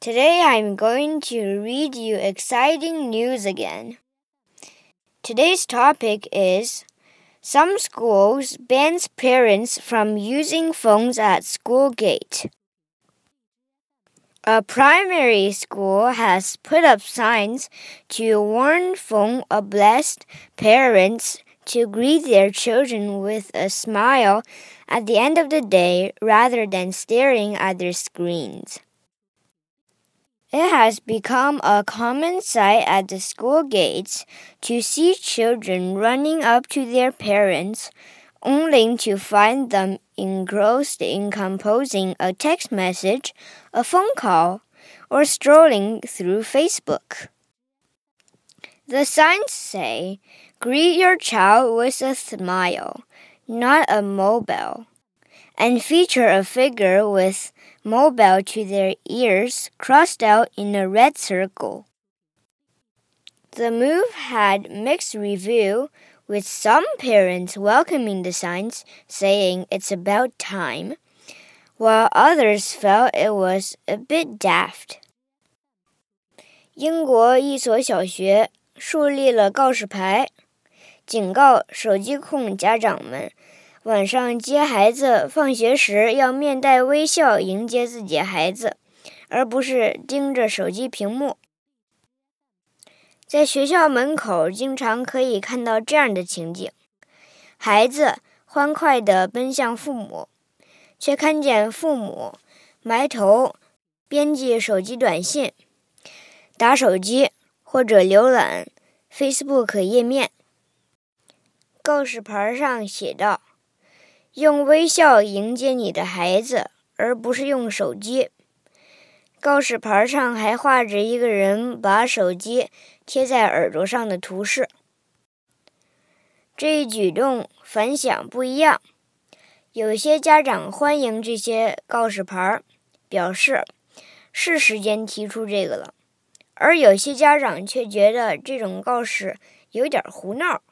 Today I'm going to read you exciting news again. Today's topic is Some schools bans parents from using phones at school gate. A primary school has put up signs to warn phone obsessed parents to greet their children with a smile at the end of the day rather than staring at their screens. It has become a common sight at the school gates to see children running up to their parents, only to find them engrossed in composing a text message, a phone call, or strolling through Facebook. The signs say, Greet your child with a smile, not a mobile, and feature a figure with mobile to their ears crossed out in a red circle. The move had mixed review, with some parents welcoming the signs, saying it's about time, while others felt it was a bit daft. 英国一所小学树立了告示牌，警告手机控家长们 晚上接孩子放学时，要面带微笑迎接自己孩子，而不是盯着手机屏幕。在学校门口，经常可以看到这样的情景：孩子欢快地奔向父母，却看见父母埋头编辑手机短信、打手机或者浏览 Facebook 页面。告示牌上写道。用微笑迎接你的孩子，而不是用手机。告示牌上还画着一个人把手机贴在耳朵上的图示。这一举动反响不一样，有些家长欢迎这些告示牌，表示是时间提出这个了；而有些家长却觉得这种告示有点胡闹。